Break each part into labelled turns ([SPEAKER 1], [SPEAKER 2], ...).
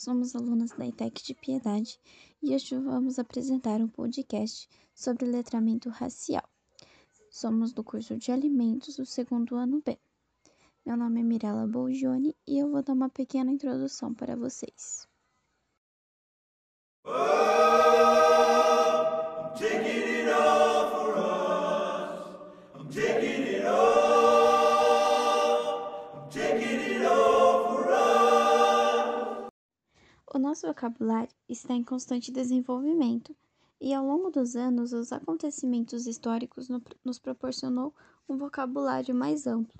[SPEAKER 1] somos alunas da ITEC de Piedade e hoje vamos apresentar um podcast sobre letramento racial. Somos do curso de Alimentos do segundo ano B. Meu nome é Mirella Bolgione e eu vou dar uma pequena introdução para vocês. O vocabulário está em constante desenvolvimento e, ao longo dos anos, os acontecimentos históricos nos proporcionou um vocabulário mais amplo.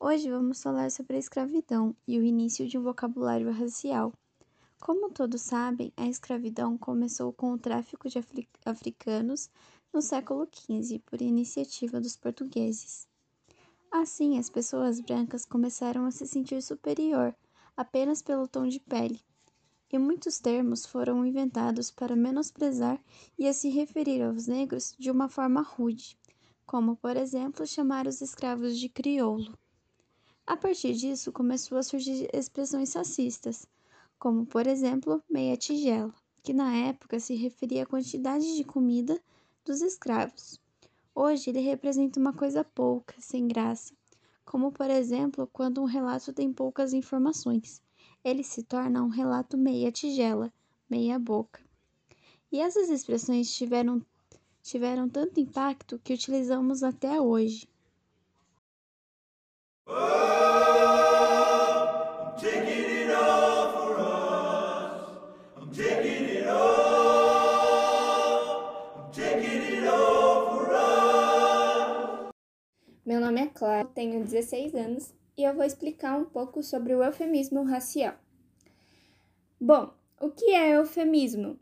[SPEAKER 1] Hoje vamos falar sobre a escravidão e o início de um vocabulário racial. Como todos sabem, a escravidão começou com o tráfico de africanos no século XV por iniciativa dos portugueses. Assim, as pessoas brancas começaram a se sentir superior apenas pelo tom de pele e muitos termos foram inventados para menosprezar e a se referir aos negros de uma forma rude, como, por exemplo, chamar os escravos de crioulo. A partir disso, começou a surgir expressões racistas, como, por exemplo, meia tigela, que na época se referia à quantidade de comida dos escravos. Hoje ele representa uma coisa pouca, sem graça, como por exemplo quando um relato tem poucas informações ele se torna um relato meia tigela, meia boca. E essas expressões tiveram, tiveram tanto impacto que utilizamos até hoje.
[SPEAKER 2] Meu nome é Clara, tenho 16 anos e eu vou explicar um pouco sobre o eufemismo racial. Bom, o que é eufemismo?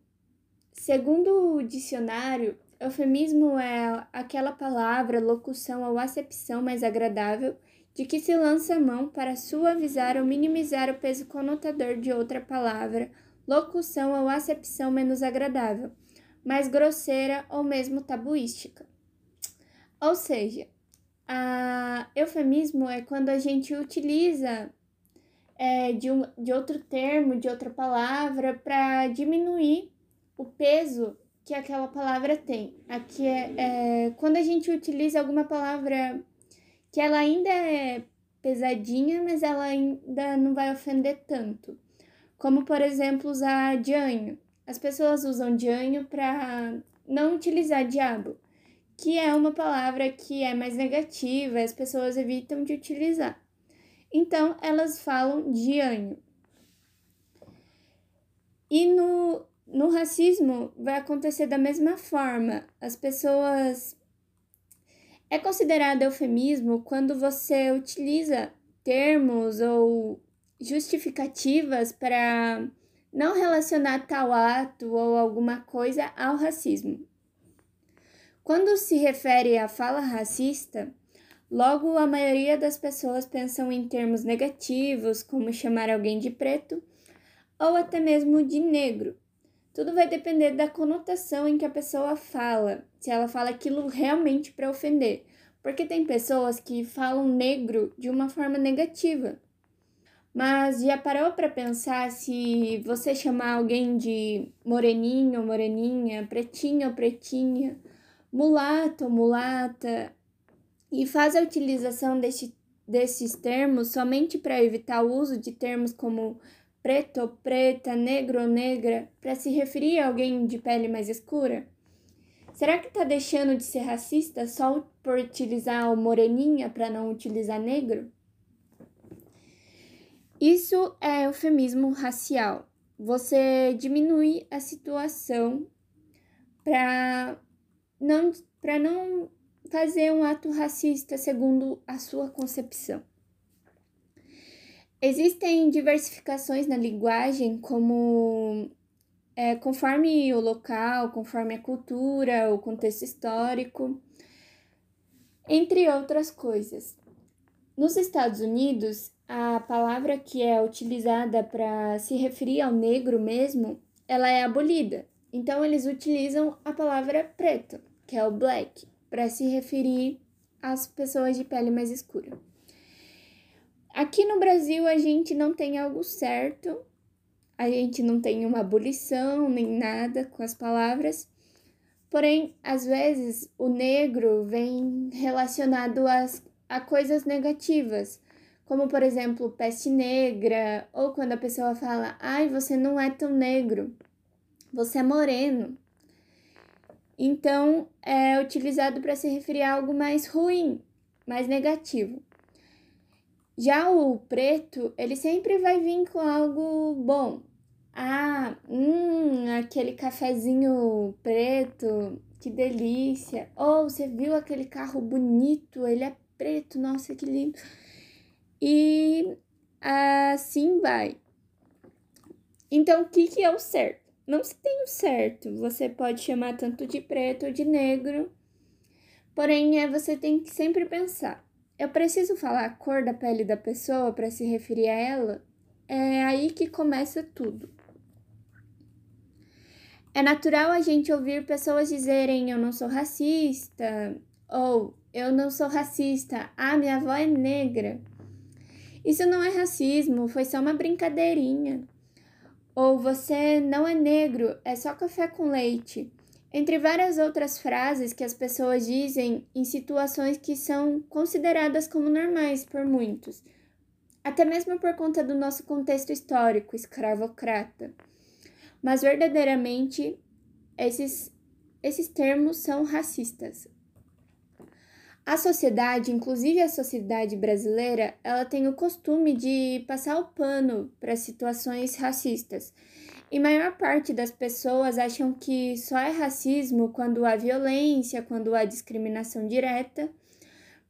[SPEAKER 2] Segundo o dicionário, eufemismo é aquela palavra, locução ou acepção mais agradável de que se lança a mão para suavizar ou minimizar o peso conotador de outra palavra, locução ou acepção menos agradável, mais grosseira ou mesmo tabuística. Ou seja, a eufemismo é quando a gente utiliza é, de, um, de outro termo, de outra palavra, para diminuir o peso que aquela palavra tem. Aqui é, é quando a gente utiliza alguma palavra que ela ainda é pesadinha, mas ela ainda não vai ofender tanto. Como, por exemplo, usar dianho. As pessoas usam dianho para não utilizar diabo que é uma palavra que é mais negativa, as pessoas evitam de utilizar. Então, elas falam de anho. E no, no racismo vai acontecer da mesma forma. As pessoas. É considerado eufemismo quando você utiliza termos ou justificativas para não relacionar tal ato ou alguma coisa ao racismo. Quando se refere à fala racista, logo a maioria das pessoas pensam em termos negativos, como chamar alguém de preto ou até mesmo de negro. Tudo vai depender da conotação em que a pessoa fala, se ela fala aquilo realmente para ofender. Porque tem pessoas que falam negro de uma forma negativa. Mas já parou para pensar se você chamar alguém de moreninho ou moreninha, pretinho ou pretinha, mulato, mulata, e faz a utilização deste, desses termos somente para evitar o uso de termos como preto preta, negro ou negra, para se referir a alguém de pele mais escura? Será que está deixando de ser racista só por utilizar o moreninha para não utilizar negro? Isso é eufemismo racial. Você diminui a situação para não para não fazer um ato racista segundo a sua concepção. Existem diversificações na linguagem, como é, conforme o local, conforme a cultura, o contexto histórico, entre outras coisas. Nos Estados Unidos, a palavra que é utilizada para se referir ao negro mesmo, ela é abolida. Então eles utilizam a palavra preto que é o black, para se referir às pessoas de pele mais escura. Aqui no Brasil a gente não tem algo certo a gente não tem uma abolição nem nada com as palavras. Porém, às vezes o negro vem relacionado às, a coisas negativas, como por exemplo peste negra, ou quando a pessoa fala, ai, você não é tão negro, você é moreno. Então, é utilizado para se referir a algo mais ruim, mais negativo. Já o preto, ele sempre vai vir com algo bom. Ah, hum, aquele cafezinho preto, que delícia. Ou oh, você viu aquele carro bonito, ele é preto, nossa, que lindo. E assim vai. Então, o que, que é o certo? Não se tem o certo. Você pode chamar tanto de preto ou de negro. Porém, é, você tem que sempre pensar eu preciso falar a cor da pele da pessoa para se referir a ela? É aí que começa tudo. É natural a gente ouvir pessoas dizerem eu não sou racista ou eu não sou racista, ah, minha avó é negra. Isso não é racismo, foi só uma brincadeirinha. Ou você não é negro, é só café com leite entre várias outras frases que as pessoas dizem em situações que são consideradas como normais por muitos, até mesmo por conta do nosso contexto histórico escravocrata. Mas verdadeiramente esses, esses termos são racistas. A sociedade, inclusive a sociedade brasileira, ela tem o costume de passar o pano para situações racistas e maior parte das pessoas acham que só é racismo quando há violência, quando há discriminação direta,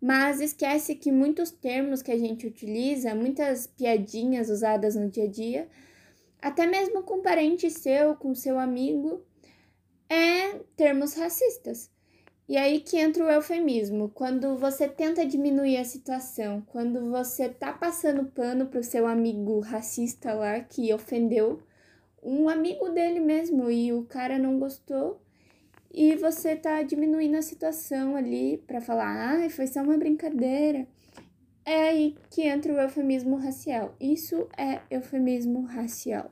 [SPEAKER 2] mas esquece que muitos termos que a gente utiliza, muitas piadinhas usadas no dia a dia, até mesmo com parente seu, com seu amigo, é termos racistas. E aí que entra o eufemismo, quando você tenta diminuir a situação, quando você tá passando pano pro seu amigo racista lá que ofendeu, um amigo dele mesmo e o cara não gostou e você tá diminuindo a situação ali para falar, ah, foi só uma brincadeira. É aí que entra o eufemismo racial. Isso é eufemismo racial.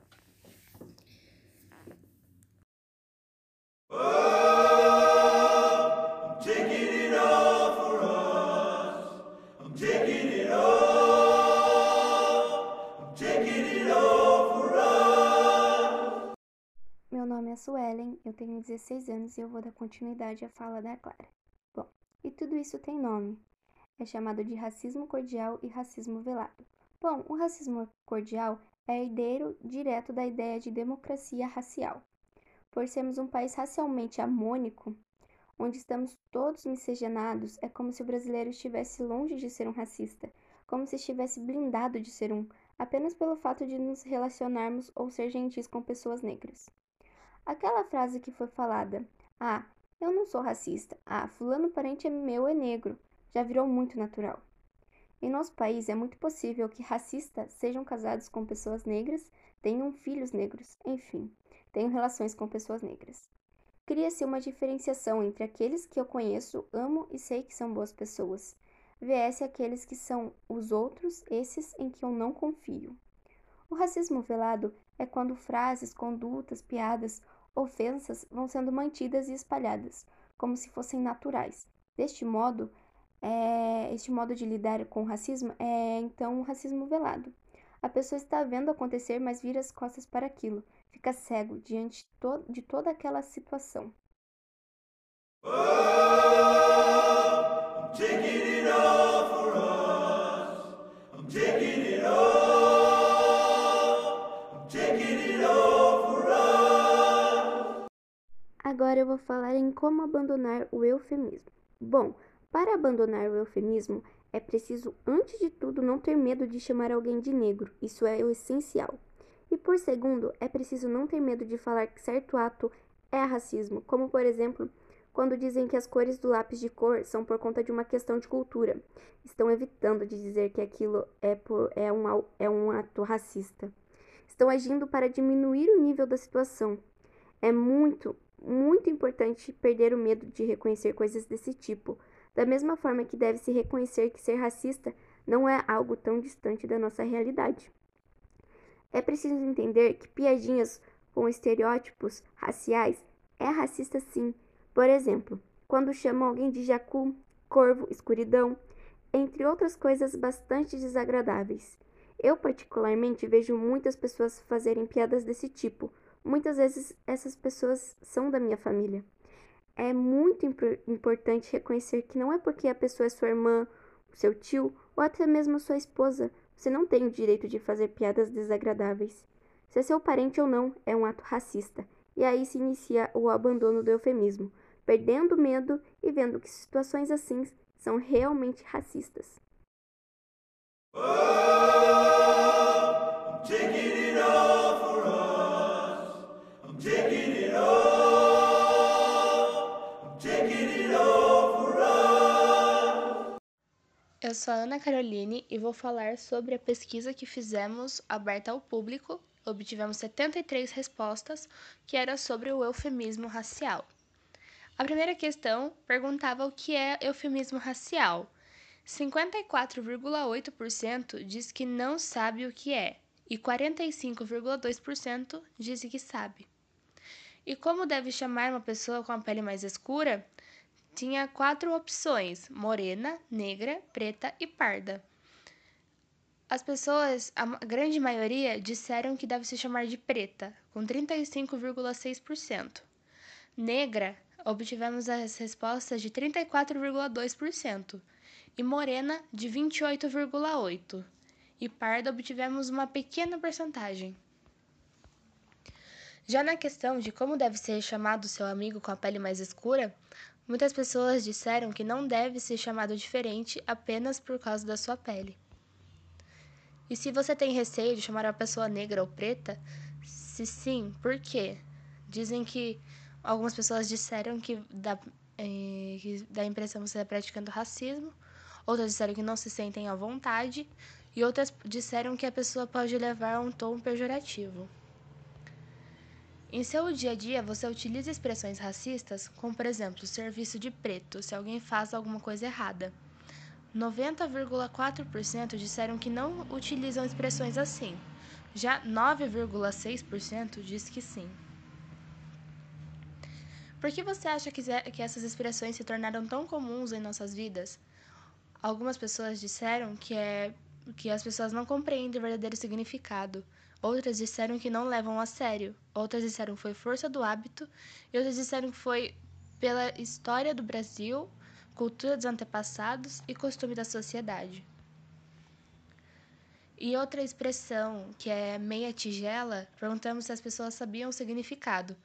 [SPEAKER 3] É Suelen, eu tenho 16 anos e eu vou dar continuidade à fala da Clara. Bom, e tudo isso tem nome. É chamado de racismo cordial e racismo velado. Bom, o racismo cordial é herdeiro direto da ideia de democracia racial. Por sermos um país racialmente harmônico, onde estamos todos miscigenados, é como se o brasileiro estivesse longe de ser um racista, como se estivesse blindado de ser um, apenas pelo fato de nos relacionarmos ou ser gentis com pessoas negras. Aquela frase que foi falada: Ah, eu não sou racista. Ah, fulano parente é meu é negro. Já virou muito natural. Em nosso país é muito possível que racistas sejam casados com pessoas negras, tenham filhos negros, enfim, tenham relações com pessoas negras. Cria-se uma diferenciação entre aqueles que eu conheço, amo e sei que são boas pessoas, vs aqueles que são os outros, esses em que eu não confio. O racismo velado é quando frases, condutas, piadas, ofensas vão sendo mantidas e espalhadas, como se fossem naturais. Deste modo, é, este modo de lidar com o racismo é então o racismo velado. A pessoa está vendo acontecer, mas vira as costas para aquilo, fica cego diante to de toda aquela situação. Vou falar em como abandonar o eufemismo. Bom, para abandonar o eufemismo, é preciso, antes de tudo, não ter medo de chamar alguém de negro. Isso é o essencial. E por segundo, é preciso não ter medo de falar que certo ato é racismo, como por exemplo, quando dizem que as cores do lápis de cor são por conta de uma questão de cultura. Estão evitando de dizer que aquilo é, por, é, um, é um ato racista. Estão agindo para diminuir o nível da situação. É muito, muito importante perder o medo de reconhecer coisas desse tipo, da mesma forma que deve se reconhecer que ser racista não é algo tão distante da nossa realidade. É preciso entender que piadinhas com estereótipos raciais é racista sim. Por exemplo, quando chamam alguém de jacu, corvo, escuridão, entre outras coisas bastante desagradáveis. Eu, particularmente, vejo muitas pessoas fazerem piadas desse tipo. Muitas vezes essas pessoas são da minha família. É muito importante reconhecer que não é porque a pessoa é sua irmã, seu tio ou até mesmo sua esposa você não tem o direito de fazer piadas desagradáveis. Se é seu parente ou não, é um ato racista. E aí se inicia o abandono do eufemismo, perdendo medo e vendo que situações assim são realmente racistas.
[SPEAKER 4] Eu sou a Ana Caroline e vou falar sobre a pesquisa que fizemos aberta ao público. Obtivemos 73 respostas, que era sobre o eufemismo racial. A primeira questão perguntava o que é eufemismo racial. 54,8% diz que não sabe o que é e 45,2% diz que sabe. E como deve chamar uma pessoa com a pele mais escura? Tinha quatro opções: morena, negra, preta e parda. As pessoas, a grande maioria, disseram que deve se chamar de preta, com 35,6%. Negra, obtivemos as respostas de 34,2% e morena de 28,8%. E parda obtivemos uma pequena porcentagem. Já na questão de como deve ser chamado seu amigo com a pele mais escura, Muitas pessoas disseram que não deve ser chamado diferente apenas por causa da sua pele. E se você tem receio de chamar a pessoa negra ou preta, se sim, por quê? Dizem que algumas pessoas disseram que dá, é, que dá a impressão que você está praticando racismo, outras disseram que não se sentem à vontade, e outras disseram que a pessoa pode levar um tom pejorativo. Em seu dia a dia, você utiliza expressões racistas, como por exemplo, serviço de preto, se alguém faz alguma coisa errada. 90,4% disseram que não utilizam expressões assim. Já 9,6% diz que sim. Por que você acha que essas expressões se tornaram tão comuns em nossas vidas? Algumas pessoas disseram que é que as pessoas não compreendem o verdadeiro significado. Outras disseram que não levam a sério. Outras disseram que foi força do hábito. E outras disseram que foi pela história do Brasil, cultura dos antepassados e costume da sociedade. E outra expressão, que é meia tigela, perguntamos se as pessoas sabiam o significado.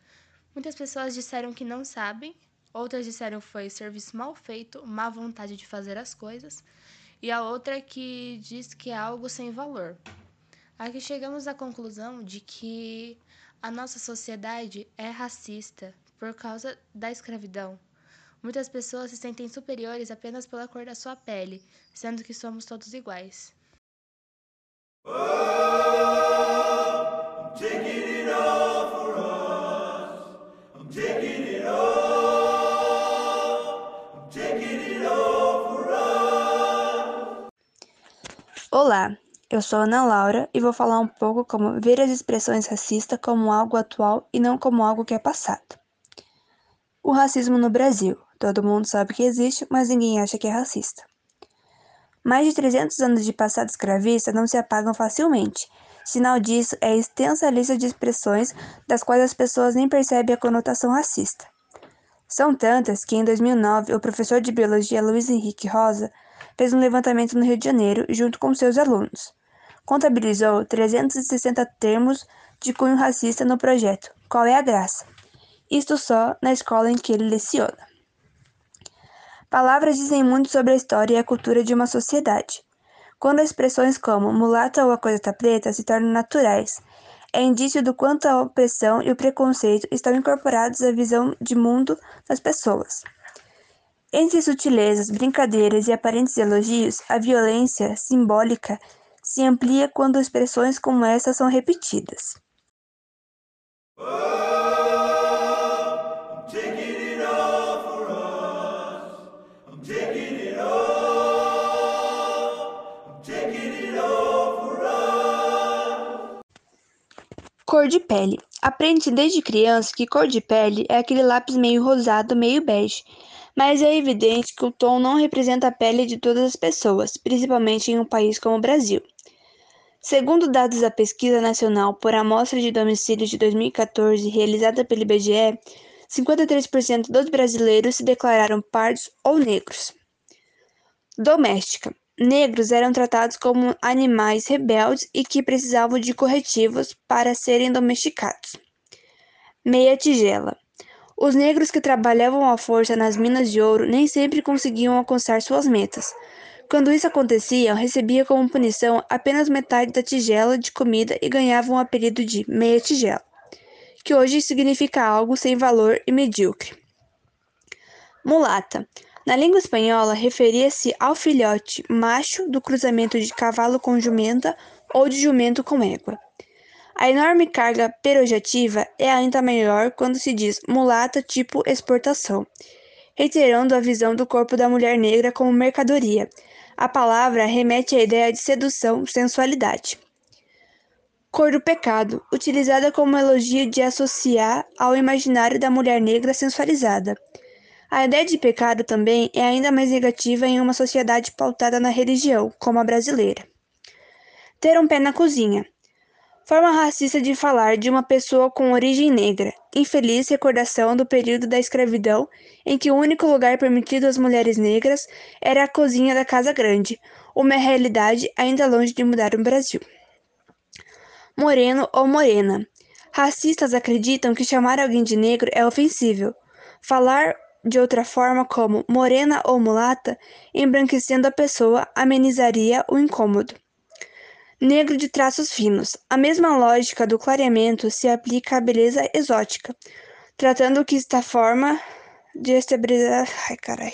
[SPEAKER 4] Muitas pessoas disseram que não sabem, outras disseram que foi serviço mal feito, má vontade de fazer as coisas, e a outra que diz que é algo sem valor. Aqui chegamos à conclusão de que a nossa sociedade é racista por causa da escravidão. Muitas pessoas se sentem superiores apenas pela cor da sua pele, sendo que somos todos iguais.
[SPEAKER 5] Olá, eu sou Ana Laura e vou falar um pouco como ver as expressões racistas como algo atual e não como algo que é passado. O racismo no Brasil. Todo mundo sabe que existe, mas ninguém acha que é racista. Mais de 300 anos de passado escravista não se apagam facilmente. Sinal disso é a extensa lista de expressões das quais as pessoas nem percebem a conotação racista. São tantas que, em 2009, o professor de biologia Luiz Henrique Rosa fez um levantamento no Rio de Janeiro junto com seus alunos contabilizou 360 termos de cunho racista no projeto Qual é a Graça? Isto só na escola em que ele leciona. Palavras dizem muito sobre a história e a cultura de uma sociedade. Quando expressões como mulata ou a coisa tá preta se tornam naturais, é indício do quanto a opressão e o preconceito estão incorporados à visão de mundo das pessoas. Entre sutilezas, brincadeiras e aparentes elogios, a violência simbólica se amplia quando expressões como essa são repetidas. Cor de pele. Aprende desde criança que cor de pele é aquele lápis meio rosado, meio bege. Mas é evidente que o tom não representa a pele de todas as pessoas, principalmente em um país como o Brasil. Segundo dados da Pesquisa Nacional por Amostra de Domicílios de 2014, realizada pelo IBGE, 53% dos brasileiros se declararam pardos ou negros. Doméstica. Negros eram tratados como animais rebeldes e que precisavam de corretivos para serem domesticados. Meia tigela. Os negros que trabalhavam à força nas minas de ouro nem sempre conseguiam alcançar suas metas. Quando isso acontecia, recebia como punição apenas metade da tigela de comida e ganhavam o apelido de meia tigela, que hoje significa algo sem valor e medíocre. Mulata. Na língua espanhola, referia-se ao filhote macho do cruzamento de cavalo com jumenta ou de jumento com égua. A enorme carga pejorativa é ainda maior quando se diz mulata tipo exportação, reiterando a visão do corpo da mulher negra como mercadoria. A palavra remete à ideia de sedução, sensualidade. Cor do pecado, utilizada como elogio de associar ao imaginário da mulher negra sensualizada. A ideia de pecado também é ainda mais negativa em uma sociedade pautada na religião, como a brasileira. Ter um pé na cozinha. Forma racista de falar de uma pessoa com origem negra, infeliz recordação do período da escravidão em que o único lugar permitido às mulheres negras era a cozinha da casa grande, uma realidade ainda longe de mudar no Brasil. Moreno ou morena. Racistas acreditam que chamar alguém de negro é ofensivo. Falar de outra forma, como morena ou mulata, embranquecendo a pessoa, amenizaria o incômodo negro de traços finos. A mesma lógica do clareamento se aplica à beleza exótica, tratando o que está forma de estabilizar. Ai, carai.